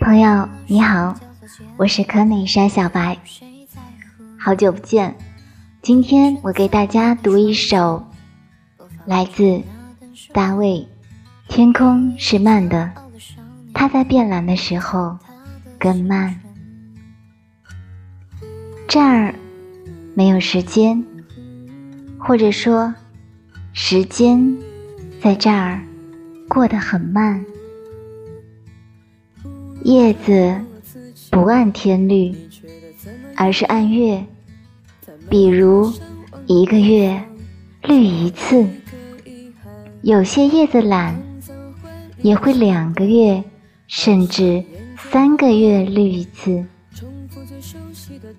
朋友你好，我是可美山小白，好久不见。今天我给大家读一首来自大卫。天空是慢的，它在变蓝的时候更慢。这儿没有时间，或者说，时间在这儿过得很慢。叶子不按天律，而是按月，比如一个月绿一次。有些叶子懒，也会两个月甚至三个月绿一次。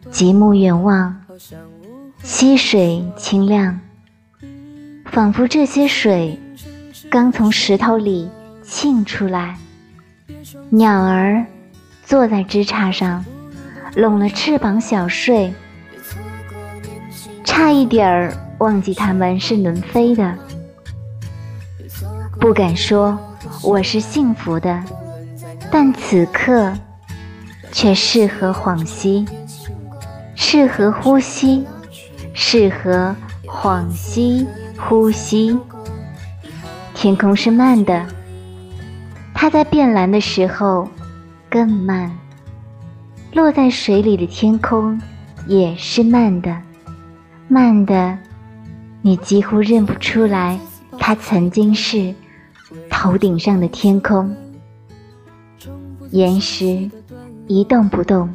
极目远望，溪水清亮，仿佛这些水刚从石头里沁出来。鸟儿坐在枝杈上，拢了翅膀小睡，差一点儿忘记它们是能飞的。不敢说我是幸福的，但此刻却适合恍兮，适合呼吸，适合恍兮呼吸。天空是慢的。它在变蓝的时候更慢，落在水里的天空也是慢的，慢的，你几乎认不出来它曾经是头顶上的天空。岩石一动不动，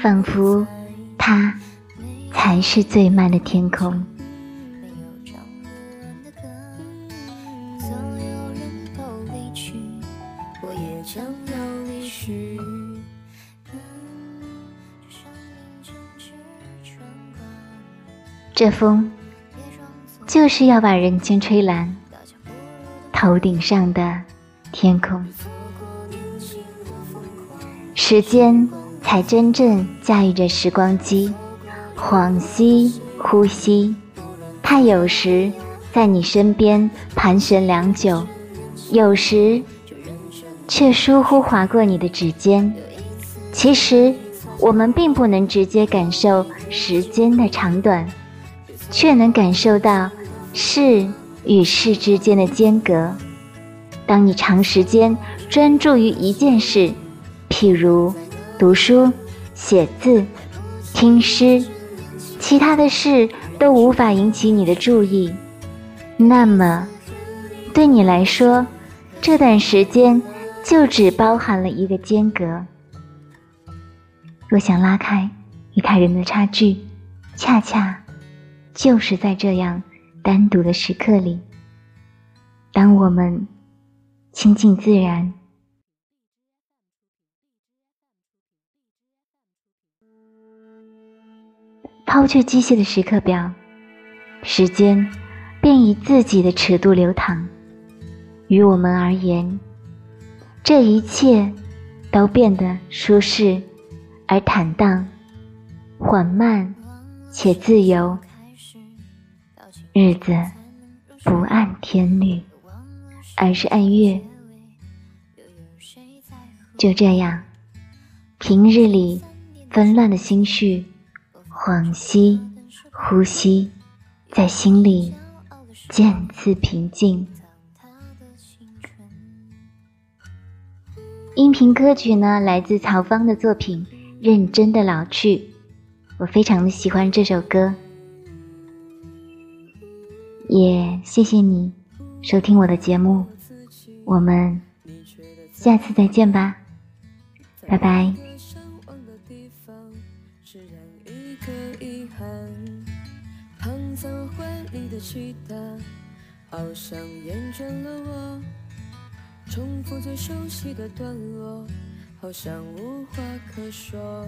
仿佛它才是最慢的天空。总有人都离去，我也将要离去这风就是要把人间吹蓝，头顶上的天空，时间才真正驾驭着时光机，恍兮呼吸。它有时在你身边盘旋良久，有时却疏忽划过你的指尖。其实，我们并不能直接感受时间的长短。却能感受到事与事之间的间隔。当你长时间专注于一件事，譬如读书、写字、听诗，其他的事都无法引起你的注意，那么对你来说，这段时间就只包含了一个间隔。若想拉开与他人的差距，恰恰。就是在这样单独的时刻里，当我们亲近自然，抛却机械的时刻表，时间便以自己的尺度流淌。于我们而言，这一切都变得舒适而坦荡，缓慢且自由。日子不按天律，而是按月。就这样，平日里纷乱的心绪，恍兮呼吸，在心里渐次平静。音频歌曲呢，来自曹芳的作品《认真的老去》，我非常的喜欢这首歌。也谢谢你收听我的节目，我们下次再见吧，拜拜。在我怀里的吉他好像厌倦了我重复最熟悉的段落好像无话可说。